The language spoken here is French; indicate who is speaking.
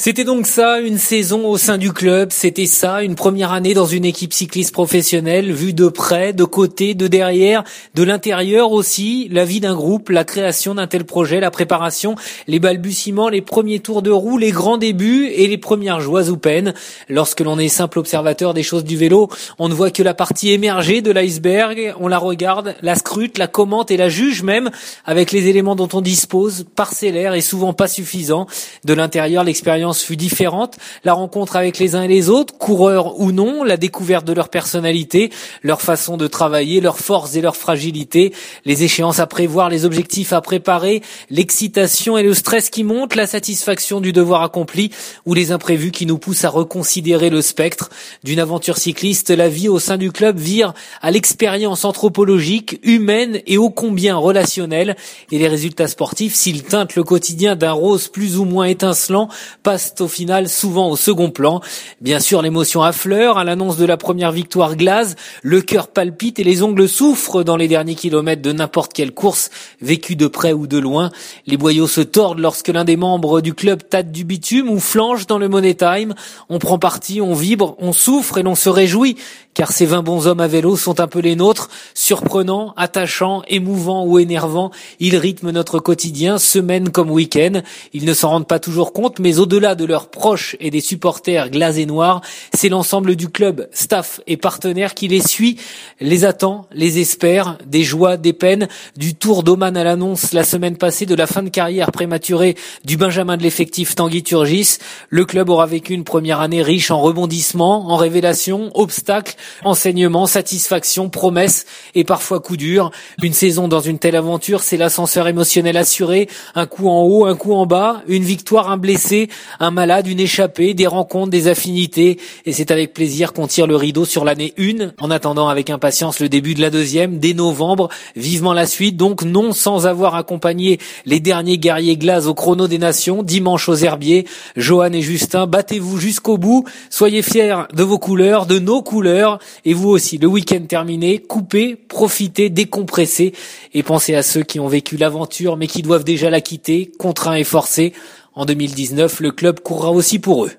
Speaker 1: C'était donc ça, une saison au sein du club, c'était ça, une première année dans une équipe cycliste professionnelle, vue de près, de côté, de derrière, de l'intérieur aussi, la vie d'un groupe, la création d'un tel projet, la préparation, les balbutiements, les premiers tours de roue, les grands débuts et les premières joies ou peines. Lorsque l'on est simple observateur des choses du vélo, on ne voit que la partie émergée de l'iceberg, on la regarde, la scrute, la commente et la juge même avec les éléments dont on dispose, parcellaires et souvent pas suffisants. De l'intérieur, l'expérience fut différente. La rencontre avec les uns et les autres, coureurs ou non, la découverte de leur personnalité, leur façon de travailler, leurs forces et leurs fragilités, les échéances à prévoir, les objectifs à préparer, l'excitation et le stress qui montent, la satisfaction du devoir accompli ou les imprévus qui nous poussent à reconsidérer le spectre d'une aventure cycliste. La vie au sein du club vire à l'expérience anthropologique, humaine et ô combien relationnelle et les résultats sportifs, s'ils teintent le quotidien d'un rose plus ou moins étincelant, au final souvent au second plan. Bien sûr, l'émotion affleure à l'annonce de la première victoire glace, le cœur palpite et les ongles souffrent dans les derniers kilomètres de n'importe quelle course, vécue de près ou de loin. Les boyaux se tordent lorsque l'un des membres du club tâte du bitume ou flanche dans le Money Time. On prend parti, on vibre, on souffre et l'on se réjouit car ces 20 bons hommes à vélo sont un peu les nôtres, surprenants, attachants, émouvants ou énervants. Ils rythment notre quotidien, semaine comme week-end. Ils ne s'en rendent pas toujours compte, mais au-delà de leurs proches et des supporters glasés noirs, c'est l'ensemble du club, staff et partenaires qui les suit, les attend, les espère, des joies, des peines, du tour d'Oman à l'annonce la semaine passée de la fin de carrière prématurée du Benjamin de l'effectif Tanguy Turgis. Le club aura vécu une première année riche en rebondissements, en révélations, obstacles, enseignement, satisfaction, promesses et parfois coup dur. Une saison dans une telle aventure, c'est l'ascenseur émotionnel assuré, un coup en haut, un coup en bas, une victoire, un blessé, un malade, une échappée, des rencontres, des affinités. Et c'est avec plaisir qu'on tire le rideau sur l'année 1, en attendant avec impatience le début de la deuxième, dès novembre, vivement la suite, donc non sans avoir accompagné les derniers guerriers glaces au chrono des nations, dimanche aux herbiers. Johan et Justin, battez-vous jusqu'au bout, soyez fiers de vos couleurs, de nos couleurs, et vous aussi, le week-end terminé, coupez, profitez, décompressez et pensez à ceux qui ont vécu l'aventure mais qui doivent déjà la quitter, contraints et forcés. En 2019, le club courra aussi pour eux.